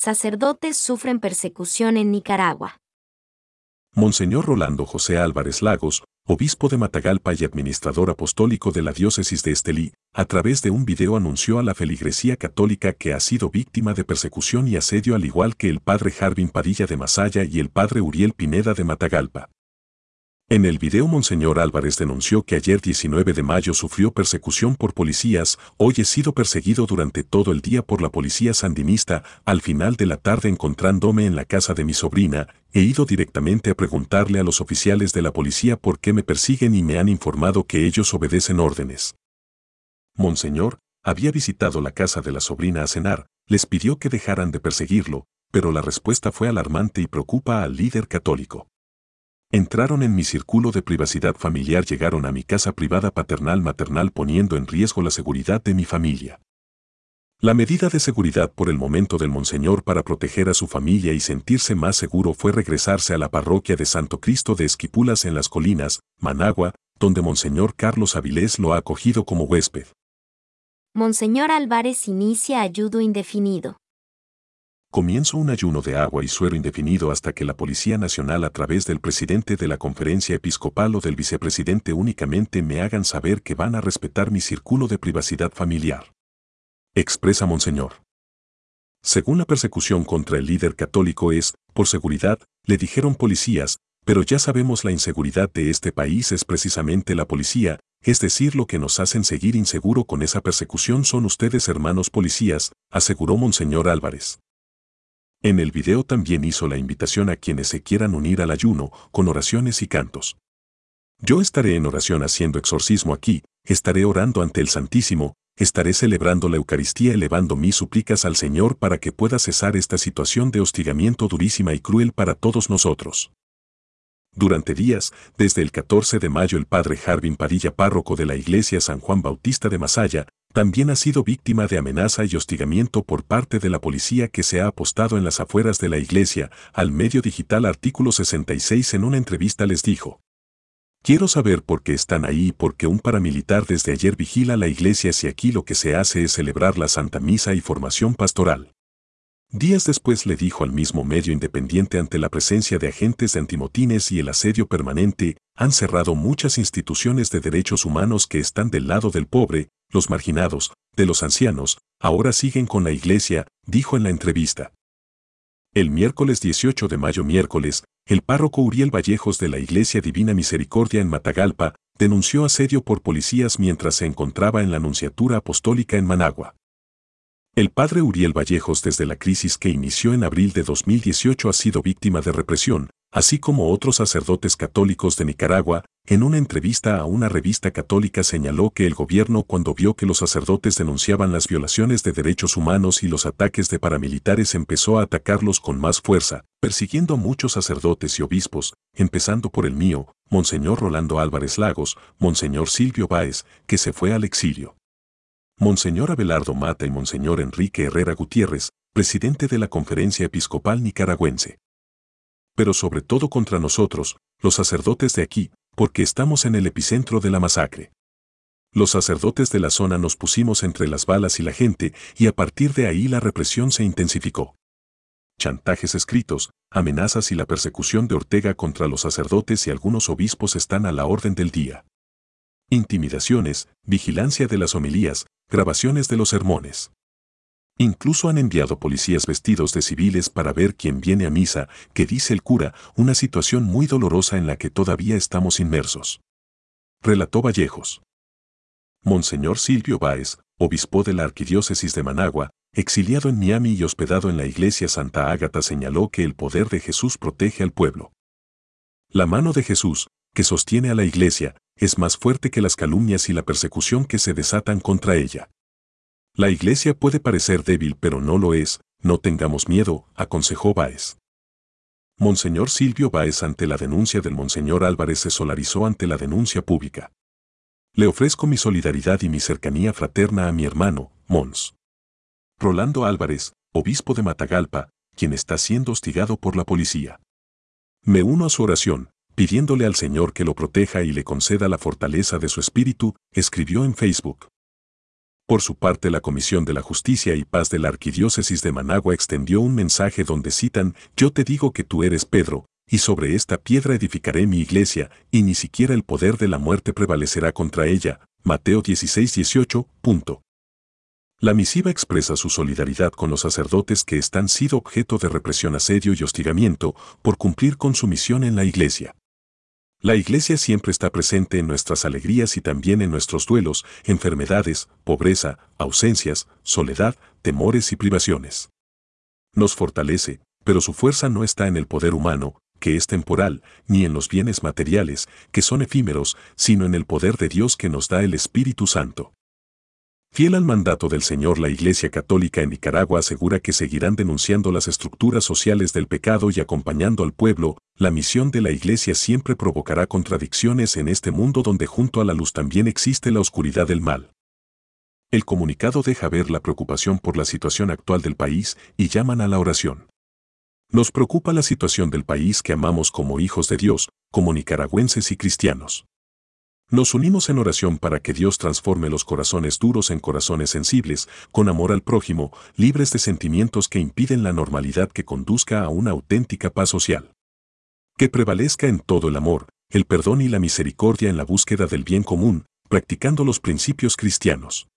Sacerdotes sufren persecución en Nicaragua. Monseñor Rolando José Álvarez Lagos, obispo de Matagalpa y administrador apostólico de la diócesis de Estelí, a través de un video anunció a la feligresía católica que ha sido víctima de persecución y asedio al igual que el padre Jarvin Padilla de Masaya y el padre Uriel Pineda de Matagalpa. En el video Monseñor Álvarez denunció que ayer 19 de mayo sufrió persecución por policías, hoy he sido perseguido durante todo el día por la policía sandinista, al final de la tarde encontrándome en la casa de mi sobrina, he ido directamente a preguntarle a los oficiales de la policía por qué me persiguen y me han informado que ellos obedecen órdenes. Monseñor, había visitado la casa de la sobrina a cenar, les pidió que dejaran de perseguirlo, pero la respuesta fue alarmante y preocupa al líder católico. Entraron en mi círculo de privacidad familiar, llegaron a mi casa privada paternal maternal poniendo en riesgo la seguridad de mi familia. La medida de seguridad por el momento del Monseñor para proteger a su familia y sentirse más seguro fue regresarse a la parroquia de Santo Cristo de Esquipulas en las colinas, Managua, donde Monseñor Carlos Avilés lo ha acogido como huésped. Monseñor Álvarez inicia ayudo indefinido. Comienzo un ayuno de agua y suero indefinido hasta que la Policía Nacional a través del presidente de la conferencia episcopal o del vicepresidente únicamente me hagan saber que van a respetar mi círculo de privacidad familiar. Expresa Monseñor. Según la persecución contra el líder católico es, por seguridad, le dijeron policías, pero ya sabemos la inseguridad de este país es precisamente la policía, es decir, lo que nos hacen seguir inseguro con esa persecución son ustedes hermanos policías, aseguró Monseñor Álvarez. En el video también hizo la invitación a quienes se quieran unir al ayuno, con oraciones y cantos. Yo estaré en oración haciendo exorcismo aquí, estaré orando ante el Santísimo, estaré celebrando la Eucaristía elevando mis súplicas al Señor para que pueda cesar esta situación de hostigamiento durísima y cruel para todos nosotros. Durante días, desde el 14 de mayo el padre Jarvin Padilla, párroco de la iglesia San Juan Bautista de Masaya, también ha sido víctima de amenaza y hostigamiento por parte de la policía que se ha apostado en las afueras de la iglesia. Al medio digital artículo 66 en una entrevista les dijo. Quiero saber por qué están ahí y por qué un paramilitar desde ayer vigila la iglesia si aquí lo que se hace es celebrar la Santa Misa y formación pastoral. Días después le dijo al mismo medio independiente ante la presencia de agentes de antimotines y el asedio permanente, han cerrado muchas instituciones de derechos humanos que están del lado del pobre, los marginados, de los ancianos, ahora siguen con la iglesia, dijo en la entrevista. El miércoles 18 de mayo miércoles, el párroco Uriel Vallejos de la Iglesia Divina Misericordia en Matagalpa denunció asedio por policías mientras se encontraba en la Anunciatura Apostólica en Managua. El padre Uriel Vallejos desde la crisis que inició en abril de 2018 ha sido víctima de represión, así como otros sacerdotes católicos de Nicaragua, en una entrevista a una revista católica señaló que el gobierno cuando vio que los sacerdotes denunciaban las violaciones de derechos humanos y los ataques de paramilitares empezó a atacarlos con más fuerza, persiguiendo a muchos sacerdotes y obispos, empezando por el mío, Monseñor Rolando Álvarez Lagos, Monseñor Silvio Báez, que se fue al exilio. Monseñor Abelardo Mata y Monseñor Enrique Herrera Gutiérrez, presidente de la Conferencia Episcopal Nicaragüense. Pero sobre todo contra nosotros, los sacerdotes de aquí, porque estamos en el epicentro de la masacre. Los sacerdotes de la zona nos pusimos entre las balas y la gente, y a partir de ahí la represión se intensificó. Chantajes escritos, amenazas y la persecución de Ortega contra los sacerdotes y algunos obispos están a la orden del día. Intimidaciones, vigilancia de las homilías, grabaciones de los sermones. Incluso han enviado policías vestidos de civiles para ver quién viene a misa, que dice el cura, una situación muy dolorosa en la que todavía estamos inmersos. Relató Vallejos. Monseñor Silvio Báez, obispo de la Arquidiócesis de Managua, exiliado en Miami y hospedado en la iglesia Santa Ágata, señaló que el poder de Jesús protege al pueblo. La mano de Jesús, que sostiene a la iglesia, es más fuerte que las calumnias y la persecución que se desatan contra ella. La iglesia puede parecer débil pero no lo es, no tengamos miedo, aconsejó Báez. Monseñor Silvio Báez ante la denuncia del Monseñor Álvarez se solarizó ante la denuncia pública. Le ofrezco mi solidaridad y mi cercanía fraterna a mi hermano, Mons. Rolando Álvarez, obispo de Matagalpa, quien está siendo hostigado por la policía. Me uno a su oración, pidiéndole al Señor que lo proteja y le conceda la fortaleza de su espíritu, escribió en Facebook. Por su parte, la Comisión de la Justicia y Paz de la Arquidiócesis de Managua extendió un mensaje donde citan, Yo te digo que tú eres Pedro, y sobre esta piedra edificaré mi iglesia, y ni siquiera el poder de la muerte prevalecerá contra ella. Mateo 16, 18. Punto. La misiva expresa su solidaridad con los sacerdotes que están sido objeto de represión, asedio y hostigamiento por cumplir con su misión en la iglesia. La iglesia siempre está presente en nuestras alegrías y también en nuestros duelos, enfermedades, pobreza, ausencias, soledad, temores y privaciones. Nos fortalece, pero su fuerza no está en el poder humano, que es temporal, ni en los bienes materiales, que son efímeros, sino en el poder de Dios que nos da el Espíritu Santo. Fiel al mandato del Señor, la Iglesia Católica en Nicaragua asegura que seguirán denunciando las estructuras sociales del pecado y acompañando al pueblo. La misión de la Iglesia siempre provocará contradicciones en este mundo donde junto a la luz también existe la oscuridad del mal. El comunicado deja ver la preocupación por la situación actual del país y llaman a la oración. Nos preocupa la situación del país que amamos como hijos de Dios, como nicaragüenses y cristianos. Nos unimos en oración para que Dios transforme los corazones duros en corazones sensibles, con amor al prójimo, libres de sentimientos que impiden la normalidad que conduzca a una auténtica paz social. Que prevalezca en todo el amor, el perdón y la misericordia en la búsqueda del bien común, practicando los principios cristianos.